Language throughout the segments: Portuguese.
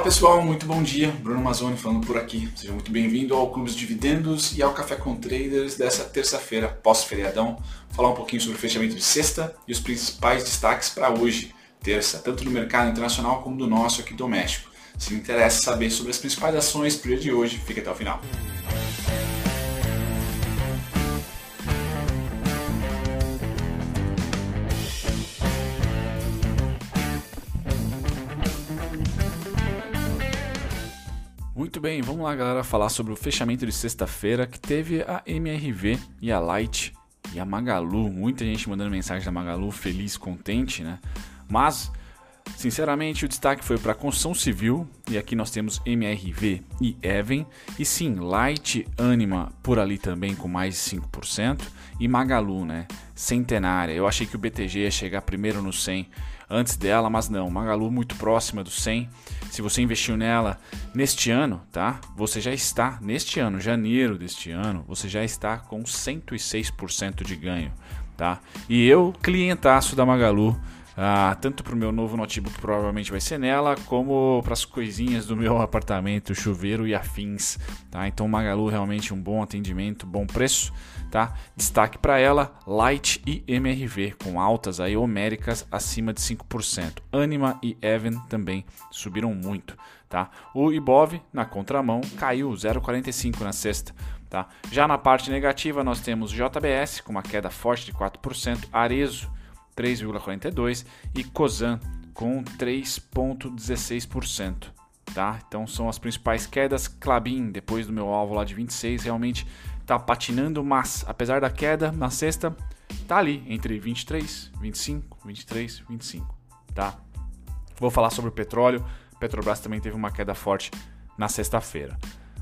Fala pessoal, muito bom dia. Bruno Mazzoni falando por aqui. Seja muito bem-vindo ao Clube dos Dividendos e ao Café com Traders dessa terça-feira, pós-feriadão. Falar um pouquinho sobre o fechamento de sexta e os principais destaques para hoje, terça, tanto no mercado internacional como do nosso aqui doméstico. Se interessa saber sobre as principais ações para o dia de hoje, fique até o final. Muito bem, vamos lá galera falar sobre o fechamento de sexta-feira que teve a MRV e a Light e a Magalu. Muita gente mandando mensagem da Magalu, feliz, contente, né? Mas, sinceramente, o destaque foi para a construção civil e aqui nós temos MRV e Even. E sim, Light Anima por ali também com mais de 5% e Magalu, né? Centenária. Eu achei que o BTG ia chegar primeiro no 100 antes dela, mas não. Magalu muito próxima do 100. Se você investiu nela neste ano, tá? Você já está neste ano, janeiro deste ano, você já está com 106% de ganho, tá? E eu, clientaço da Magalu, ah, tanto para o meu novo notebook provavelmente vai ser nela, como para as coisinhas do meu apartamento, chuveiro e afins. Tá? Então Magalu realmente um bom atendimento, bom preço. Tá? Destaque para ela, Light e MRV, com altas aí homéricas acima de 5%. Anima e Even também subiram muito. Tá? O Ibov, na contramão, caiu 0,45 na sexta. Tá? Já na parte negativa, nós temos JBS com uma queda forte de 4%, Arezo 3,42% e Cosan com 3,16%. Tá? Então são as principais quedas. Clabin, depois do meu alvo lá de 26, realmente está patinando, mas apesar da queda na sexta, tá ali entre 23, 25, 23, 25, tá? Vou falar sobre o petróleo. Petrobras também teve uma queda forte na sexta-feira.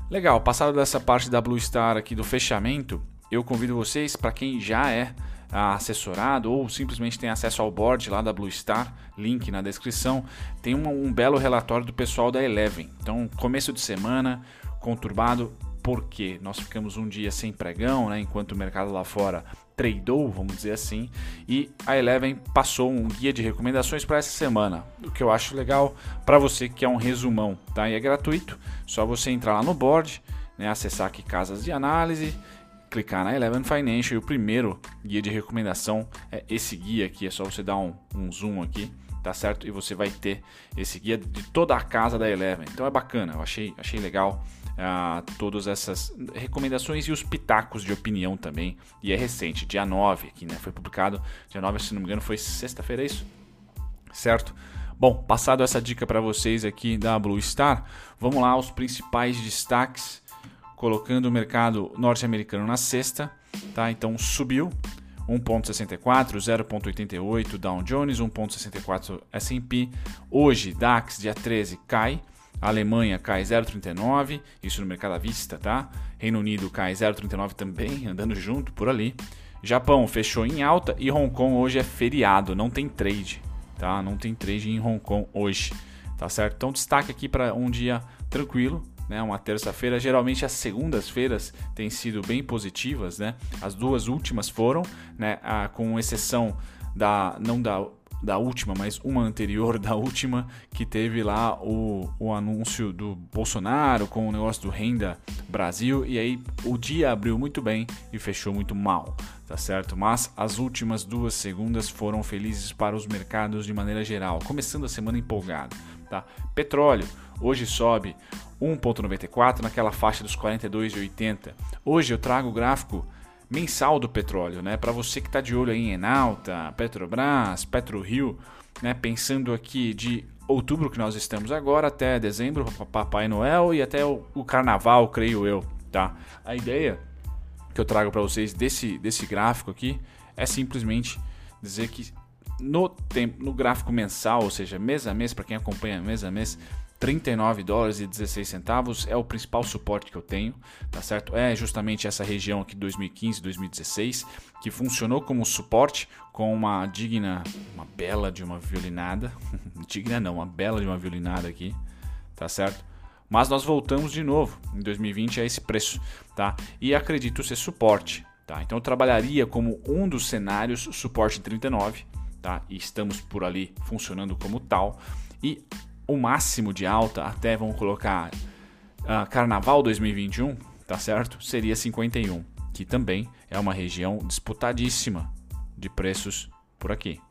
Legal, passado dessa parte da Blue Star aqui do fechamento, eu convido vocês para quem já é assessorado ou simplesmente tem acesso ao board lá da Blue Star, link na descrição, tem um, um belo relatório do pessoal da Eleven. Então, começo de semana conturbado, porque nós ficamos um dia sem pregão, né, enquanto o mercado lá fora tradou, vamos dizer assim, e a Eleven passou um guia de recomendações para essa semana, o que eu acho legal para você que é um resumão, tá? E é gratuito, só você entrar lá no board, né, acessar aqui casas de análise clicar na Eleven Financial e o primeiro guia de recomendação é esse guia aqui. É só você dar um, um zoom aqui, tá certo? E você vai ter esse guia de toda a casa da Eleven. Então é bacana, eu achei, achei legal uh, todas essas recomendações e os pitacos de opinião também. E é recente, dia 9 aqui, né? Foi publicado, dia 9, se não me engano, foi sexta-feira, é isso? Certo? Bom, passado essa dica para vocês aqui da Blue Star, vamos lá aos principais destaques colocando o mercado norte-americano na sexta, tá? Então subiu 1.64, 0.88 Dow Jones, 1.64 S&P. Hoje DAX dia 13 cai, a Alemanha cai 0,39, isso no mercado à vista, tá? Reino Unido cai 0,39 também, andando junto por ali. Japão fechou em alta e Hong Kong hoje é feriado, não tem trade, tá? Não tem trade em Hong Kong hoje, tá certo? Então destaque aqui para um dia tranquilo, né, uma terça-feira. Geralmente as segundas-feiras têm sido bem positivas, né? As duas últimas foram, né, a, com exceção da não da da última, mas uma anterior da última, que teve lá o, o anúncio do Bolsonaro com o negócio do Renda Brasil, e aí o dia abriu muito bem e fechou muito mal, tá certo? Mas as últimas duas segundas foram felizes para os mercados de maneira geral, começando a semana empolgado, tá? Petróleo hoje sobe 1,94 naquela faixa dos 42,80. Hoje eu trago o gráfico mensal do petróleo, né? Para você que está de olho aí em Enalta, Petrobras, PetroRio, né? Pensando aqui de outubro que nós estamos agora até dezembro, Papai Noel e até o, o Carnaval, creio eu, tá? A ideia que eu trago para vocês desse, desse gráfico aqui é simplesmente dizer que no, tempo, no gráfico mensal, ou seja, mês a mês, para quem acompanha mês a mês, 39 dólares e 16 centavos é o principal suporte que eu tenho, tá certo? É justamente essa região aqui 2015, 2016 que funcionou como suporte com uma digna, uma bela de uma violinada, digna não, uma bela de uma violinada aqui, tá certo? Mas nós voltamos de novo em 2020 a esse preço, tá? E acredito ser suporte, tá? Então eu trabalharia como um dos cenários suporte em 39, tá? E estamos por ali funcionando como tal. E o máximo de alta até vamos colocar uh, Carnaval 2021, tá certo? Seria 51, que também é uma região disputadíssima de preços por aqui,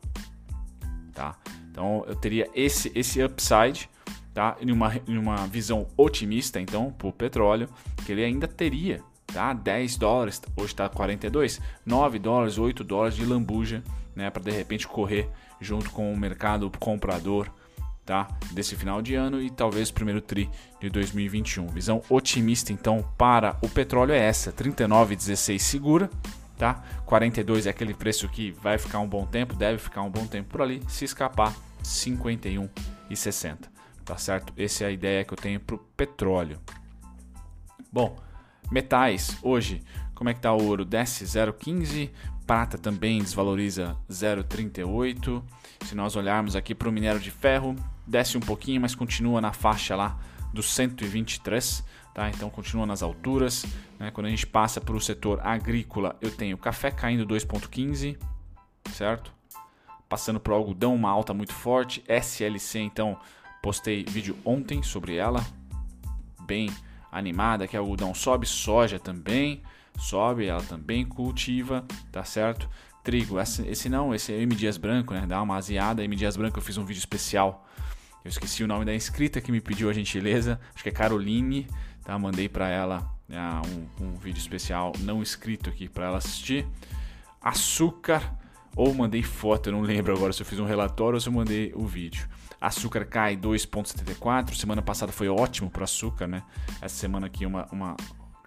tá? Então eu teria esse esse upside, tá? Em uma, em uma visão otimista, então, para o petróleo, que ele ainda teria, tá? 10 dólares, hoje está 42, 9 dólares, 8 dólares de lambuja, né? Para de repente correr junto com o mercado comprador tá? desse final de ano e talvez primeiro tri de 2021. Visão otimista então para o petróleo é essa, 39,16 segura, tá? 42 é aquele preço que vai ficar um bom tempo, deve ficar um bom tempo por ali, se escapar 51,60, tá certo? Essa é a ideia que eu tenho para o petróleo. Bom, metais hoje, como é que tá o ouro? Desce 0,15, prata também desvaloriza 0,38. Se nós olharmos aqui para o minério de ferro, desce um pouquinho, mas continua na faixa lá dos 123, tá? Então continua nas alturas. Né? Quando a gente passa para o setor agrícola, eu tenho café caindo 2,15, certo? Passando para o algodão, uma alta muito forte. SLC, então, postei vídeo ontem sobre ela, bem animada, que algodão sobe, soja também sobe, ela também cultiva, tá certo? Trigo, esse, esse não, esse é M Dias Branco, né? Dá uma aziada, M Dias Branco eu fiz um vídeo especial. Eu esqueci o nome da inscrita que me pediu a gentileza, acho que é Caroline, tá? Mandei para ela ah, um, um vídeo especial não escrito aqui para ela assistir. Açúcar, ou mandei foto, eu não lembro agora se eu fiz um relatório ou se eu mandei o vídeo. Açúcar cai 2,74. Semana passada foi ótimo para açúcar, né? Essa semana aqui uma, uma,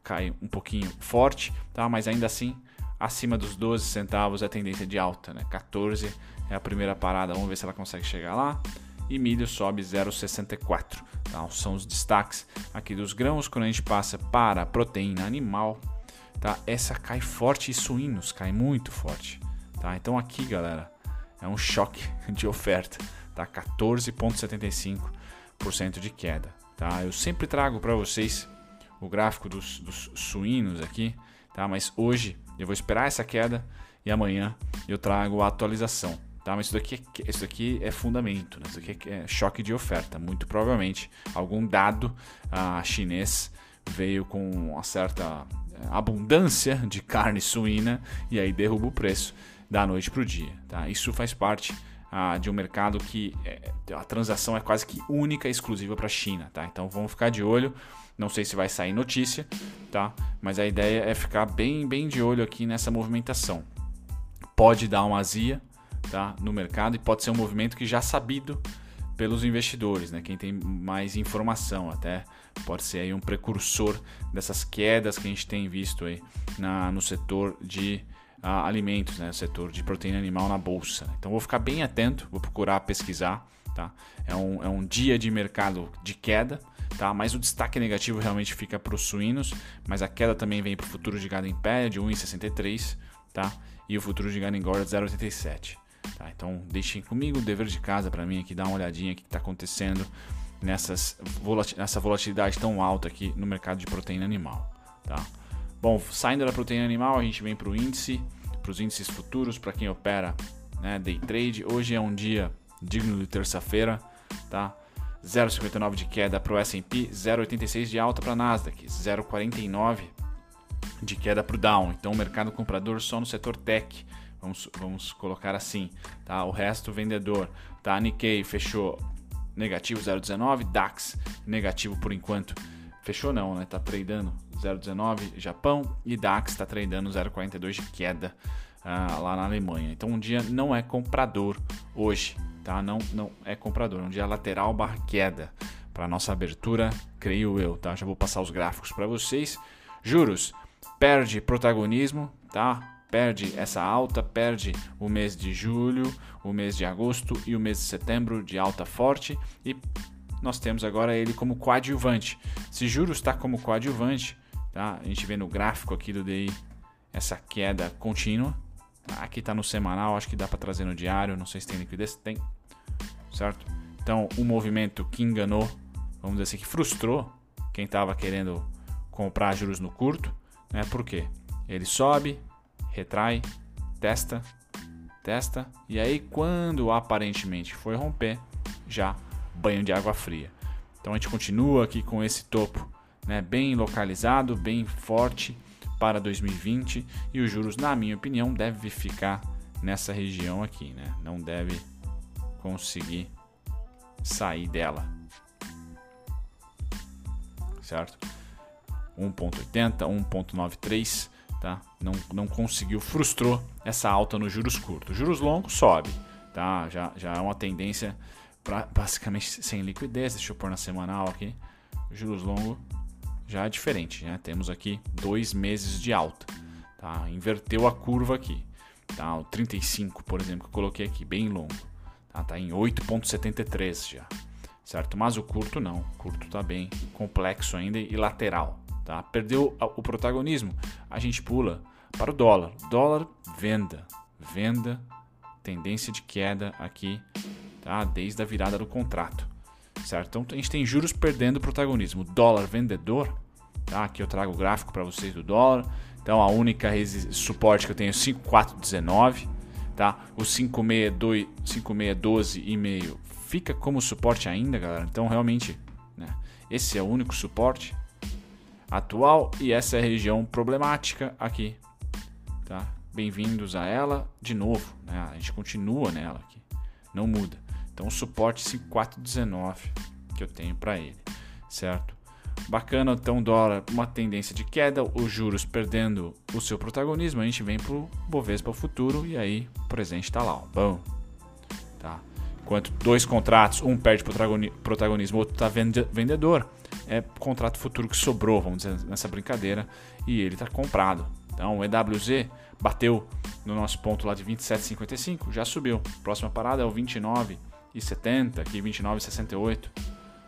cai um pouquinho forte, tá? Mas ainda assim, acima dos 12 centavos é tendência de alta, né? 14 é a primeira parada, vamos ver se ela consegue chegar lá. E milho sobe 0,64. Tá? São os destaques aqui dos grãos. Quando a gente passa para proteína animal, tá? Essa cai forte e suínos cai muito forte, tá? Então aqui, galera, é um choque de oferta, tá? 14,75% de queda, tá? Eu sempre trago para vocês o gráfico dos, dos suínos aqui, tá? Mas hoje eu vou esperar essa queda e amanhã eu trago a atualização, tá? Mas isso daqui, é, isso daqui é fundamento, né? Isso daqui é choque de oferta. Muito provavelmente algum dado ah, chinês veio com uma certa eh, abundância de carne suína e aí derruba o preço da noite para o dia, tá? Isso faz parte ah, de um mercado que é, a transação é quase que única e exclusiva para a China, tá? Então vamos ficar de olho. Não sei se vai sair notícia, tá? Mas a ideia é ficar bem, bem de olho aqui nessa movimentação. Pode dar uma azia, tá? No mercado e pode ser um movimento que já sabido pelos investidores, né? Quem tem mais informação, até pode ser aí um precursor dessas quedas que a gente tem visto aí na, no setor de alimentos, né? setor de proteína animal na bolsa. Então vou ficar bem atento, vou procurar pesquisar. Tá? É, um, é um dia de mercado de queda, tá? mas o destaque negativo realmente fica para os suínos, mas a queda também vem para o futuro de gado em pé de 1,63 tá? e o futuro de gado engorda de 0,87. Tá? Então deixem comigo o dever de casa para mim aqui, dar uma olhadinha o que está acontecendo nessas nessa volatilidade tão alta aqui no mercado de proteína animal. Tá? Bom, saindo da proteína animal, a gente vem para o índice, para os índices futuros, para quem opera né, day trade. Hoje é um dia digno de terça-feira, tá? 0,59 de queda para o S&P, 0,86 de alta para a Nasdaq, 0,49 de queda para o Dow. Então, o mercado comprador só no setor tech, vamos, vamos colocar assim, tá? O resto vendedor, tá? Nikkei fechou negativo 0,19, DAX negativo por enquanto Fechou não, né? Tá tradando 0,19 Japão e DAX está tradando 0,42 de queda uh, lá na Alemanha. Então um dia não é comprador hoje, tá? Não, não é comprador, um dia lateral barra queda para nossa abertura, creio eu, tá? Já vou passar os gráficos para vocês. Juros perde protagonismo, tá? Perde essa alta, perde o mês de julho, o mês de agosto e o mês de setembro de alta forte e nós temos agora ele como coadjuvante. Se juros está como coadjuvante, tá? a gente vê no gráfico aqui do DI essa queda contínua. Aqui está no semanal, acho que dá para trazer no diário, não sei se tem liquidez, tem, certo? Então, o movimento que enganou, vamos dizer assim, que frustrou quem estava querendo comprar juros no curto, né? Por quê? Ele sobe, retrai, testa, testa, e aí quando aparentemente foi romper, já banho de água fria. Então a gente continua aqui com esse topo né, bem localizado, bem forte para 2020 e os juros, na minha opinião, deve ficar nessa região aqui, né? Não deve conseguir sair dela. Certo? 1.80, 1.93, tá? Não, não conseguiu, frustrou essa alta nos juros curtos. Juros longos sobe, tá? Já, já é uma tendência pra, basicamente sem liquidez. Deixa eu pôr na semanal aqui. Juros longos já é diferente, né? Temos aqui dois meses de alta, tá? Inverteu a curva aqui, tá? O 35, por exemplo, que eu coloquei aqui, bem longo, tá? Tá em 8.73 já, certo? Mas o curto não, o curto tá bem complexo ainda e lateral, tá? Perdeu o protagonismo, a gente pula para o dólar. Dólar, venda, venda, tendência de queda aqui, tá? Desde a virada do contrato certo? Então a gente tem juros perdendo protagonismo. Dólar vendedor, tá? Aqui eu trago o gráfico para vocês do dólar. Então a única suporte que eu tenho é 5419, tá? O 5612 5612 e meio fica como suporte ainda, galera. Então realmente, né? Esse é o único suporte atual e essa é a região problemática aqui, tá? Bem-vindos a ela de novo, né? A gente continua nela aqui, não muda. Então, suporte 5419 que eu tenho para ele, certo? Bacana, então dólar, uma tendência de queda, os juros perdendo o seu protagonismo, a gente vem para o Bovespa o futuro e aí o presente está lá, ó, bom. Tá? Enquanto dois contratos, um perde protagonismo, outro está vendedor, é contrato futuro que sobrou, vamos dizer, nessa brincadeira, e ele está comprado. Então o EWZ bateu no nosso ponto lá de 27,55, já subiu. Próxima parada é o 29,55. 29,70, aqui 29,68,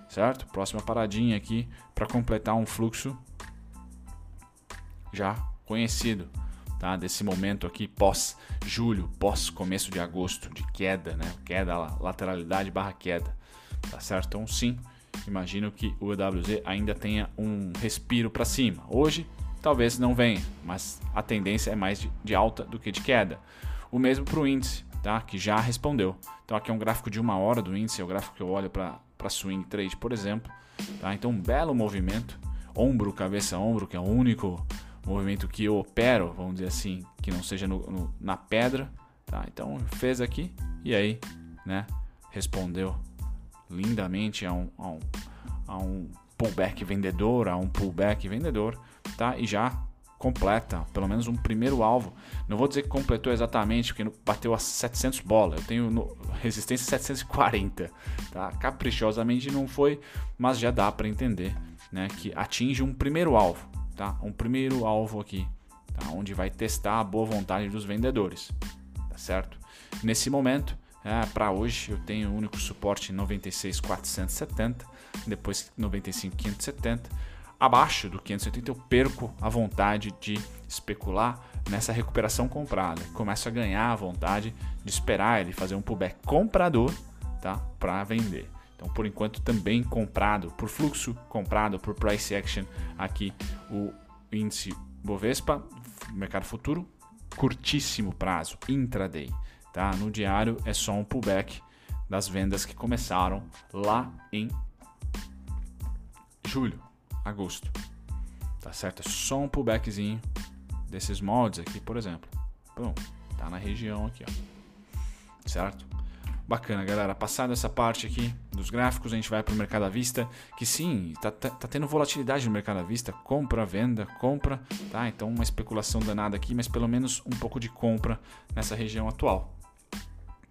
certo? Próxima paradinha aqui para completar um fluxo já conhecido, tá? Desse momento aqui pós julho, pós começo de agosto, de queda, né? Queda, lateralidade barra queda, tá certo? Então sim, imagino que o EWZ ainda tenha um respiro para cima. Hoje talvez não venha, mas a tendência é mais de alta do que de queda. O mesmo para o índice, tá? que já respondeu. Então aqui é um gráfico de uma hora do índice, é o gráfico que eu olho para swing trade, por exemplo. Tá? Então um belo movimento, ombro, cabeça, ombro, que é o único movimento que eu opero, vamos dizer assim, que não seja no, no, na pedra. Tá? Então fez aqui e aí né, respondeu lindamente a um, a um, a um pullback vendedor, a um pullback vendedor, tá? E já completa, pelo menos um primeiro alvo. Não vou dizer que completou exatamente, porque bateu a 700 bolas. Eu tenho no, resistência 740, tá? Caprichosamente não foi, mas já dá para entender, né, que atinge um primeiro alvo, tá? Um primeiro alvo aqui, tá? Onde vai testar a boa vontade dos vendedores, tá certo? Nesse momento, é, para hoje eu tenho o único suporte 96,470, depois 95,570 abaixo do 580 eu perco a vontade de especular nessa recuperação comprada. Começo a ganhar a vontade de esperar ele fazer um pullback comprador tá? para vender. Então, por enquanto, também comprado por fluxo, comprado por price action aqui o índice Bovespa, mercado futuro, curtíssimo prazo, intraday. Tá? No diário é só um pullback das vendas que começaram lá em julho agosto. Tá certo? É só um pullbackzinho desses moldes aqui, por exemplo. Bom, tá na região aqui, ó. Certo? Bacana, galera. Passada essa parte aqui dos gráficos, a gente vai para o mercado à vista, que sim, tá, tá, tá, tendo volatilidade no mercado à vista, compra, venda, compra, tá? Então uma especulação danada aqui, mas pelo menos um pouco de compra nessa região atual,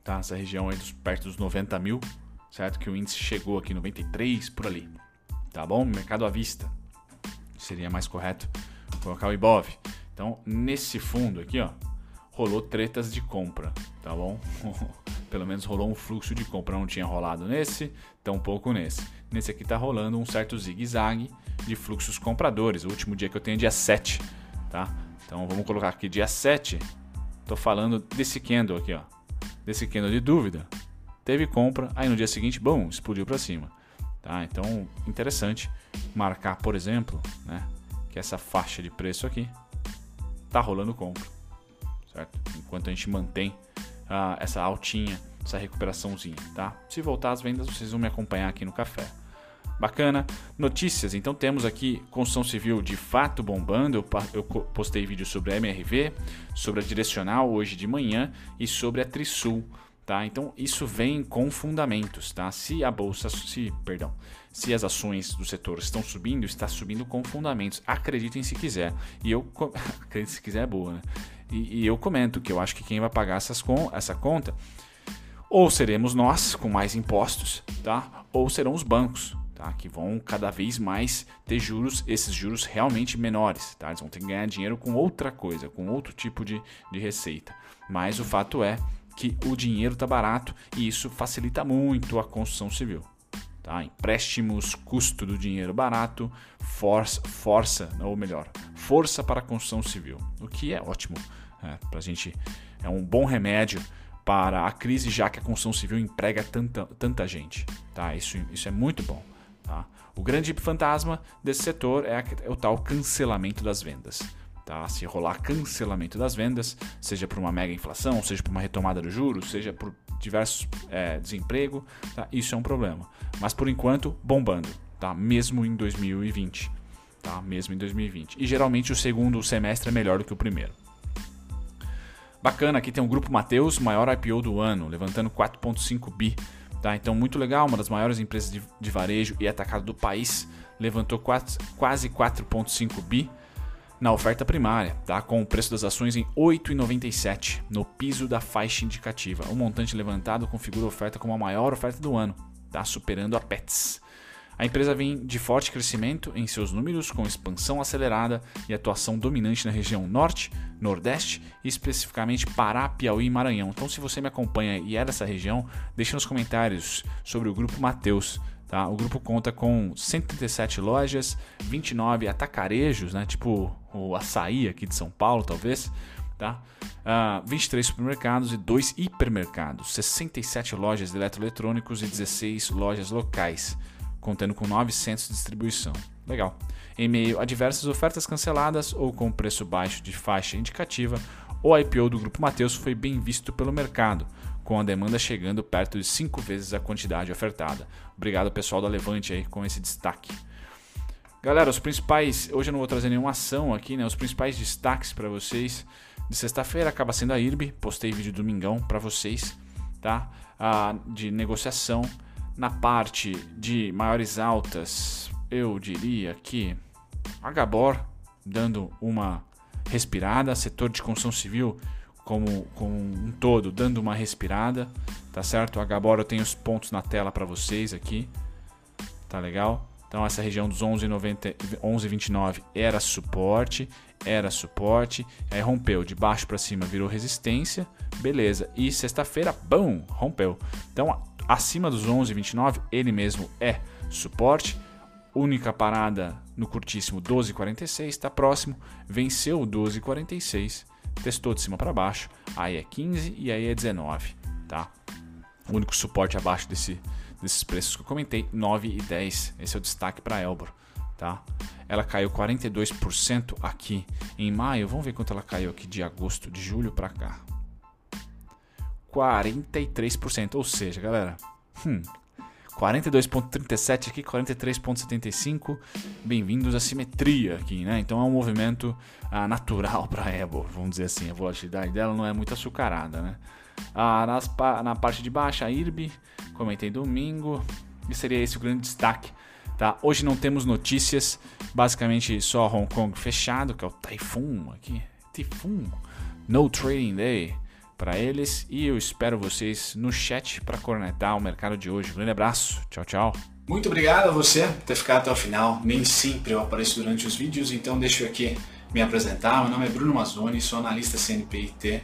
tá? Essa região aí dos, perto dos 90 mil, certo? Que o índice chegou aqui 93 por ali, tá bom? Mercado à vista. Seria mais correto colocar o Ibov. Então, nesse fundo aqui, ó, rolou tretas de compra, tá bom? Pelo menos rolou um fluxo de compra. Não tinha rolado nesse, tão pouco nesse. Nesse aqui tá rolando um certo zigue-zague de fluxos compradores. O último dia que eu tenho é dia 7, tá? Então, vamos colocar aqui dia 7. Tô falando desse candle aqui, ó. Desse candle de dúvida. Teve compra, aí no dia seguinte, bom, explodiu para cima. Tá? Então, interessante marcar, por exemplo, né, que essa faixa de preço aqui está rolando compra, certo? Enquanto a gente mantém ah, essa altinha essa recuperaçãozinha, tá? Se voltar às vendas, vocês vão me acompanhar aqui no café. Bacana. Notícias, então temos aqui construção civil de fato bombando. Eu, eu postei vídeo sobre a MRV, sobre a Direcional hoje de manhã e sobre a Trisul. Tá? Então isso vem com fundamentos, tá? Se a bolsa, se, perdão, se as ações do setor estão subindo, está subindo com fundamentos. Acreditem se quiser. E eu acreditem se quiser é boa, né? E, e, eu comento que eu acho que quem vai pagar essas com, essa conta ou seremos nós com mais impostos, tá? Ou serão os bancos, tá? Que vão cada vez mais ter juros, esses juros realmente menores, tá? Eles vão ter que ganhar dinheiro com outra coisa, com outro tipo de, de receita. Mas o fato é que o dinheiro está barato e isso facilita muito a construção civil. Tá? Empréstimos, custo do dinheiro barato, força, força, ou melhor, força para a construção civil, o que é ótimo. É, para a gente é um bom remédio para a crise, já que a construção civil emprega tanta, tanta gente. Tá? Isso, isso é muito bom. Tá? O grande fantasma desse setor é, é o tal cancelamento das vendas. Tá? Se rolar cancelamento das vendas, seja por uma mega inflação, seja por uma retomada do juros, seja por diversos é, desemprego, tá? isso é um problema. Mas por enquanto, bombando, tá? mesmo em 2020. Tá? Mesmo em 2020. E geralmente o segundo semestre é melhor do que o primeiro. Bacana, aqui tem o Grupo Mateus, maior IPO do ano, levantando 4,5 bi. Tá? Então, muito legal, uma das maiores empresas de, de varejo e atacado do país, levantou 4, quase 4,5 bi na oferta primária, tá? com o preço das ações em R$ 8,97 no piso da faixa indicativa. O montante levantado configura a oferta como a maior oferta do ano, tá? superando a Pets. A empresa vem de forte crescimento em seus números, com expansão acelerada e atuação dominante na região Norte, Nordeste e especificamente Pará, Piauí e Maranhão. Então, se você me acompanha e é dessa região, deixe nos comentários sobre o grupo Mateus. Tá? O grupo conta com 137 lojas, 29 atacarejos, né? tipo o açaí aqui de São Paulo, talvez. Tá? Uh, ah, 23 supermercados e 2 hipermercados, 67 lojas de eletroeletrônicos e 16 lojas locais, contando com 9 centros de distribuição. Legal. Em meio a diversas ofertas canceladas ou com preço baixo de faixa indicativa, o IPO do Grupo Mateus foi bem visto pelo mercado, com a demanda chegando perto de 5 vezes a quantidade ofertada. Obrigado pessoal da Levante aí com esse destaque. Galera, os principais, hoje eu não vou trazer nenhuma ação aqui, né? Os principais destaques para vocês de sexta-feira acaba sendo a IRB, postei vídeo domingão para vocês, tá? Ah, de negociação na parte de maiores altas, eu diria que a Gabor dando uma respirada, setor de construção civil como, como um todo, dando uma respirada, tá certo? Agora eu tenho os pontos na tela para vocês aqui, tá legal? Então essa região dos 11,90, 11,29 era suporte, era suporte, aí rompeu de baixo para cima, virou resistência, beleza? E sexta-feira, bum, rompeu. Então acima dos 11,29 ele mesmo é suporte. Única parada no curtíssimo 12,46, está próximo, venceu o 12,46 testou de cima para baixo, aí é 15 e aí é 19, tá? O único suporte abaixo desse, desses preços que eu comentei, 9 e 10. Esse é o destaque para Elbor, tá? Ela caiu 42% aqui em maio. Vamos ver quanto ela caiu aqui de agosto, de julho para cá. 43%, ou seja, galera, hum, 42.37 aqui, 43.75. Bem-vindos à simetria aqui, né? Então é um movimento ah, natural para Ebor, vamos dizer assim. A volatilidade dela não é muito açucarada, né? Ah, nas, na parte de baixo, a IRB, comentei domingo. E seria esse o grande destaque. Tá? Hoje não temos notícias, basicamente só Hong Kong fechado, que é o Typhoon aqui. Typhoon. No Trading Day para eles e eu espero vocês no chat para cornetar o mercado de hoje. Um grande abraço, tchau, tchau. Muito obrigado a você por ter ficado até o final. Nem sempre eu apareço durante os vídeos, então deixa eu aqui me apresentar. Meu nome é Bruno Mazzoni, sou analista CNPIT.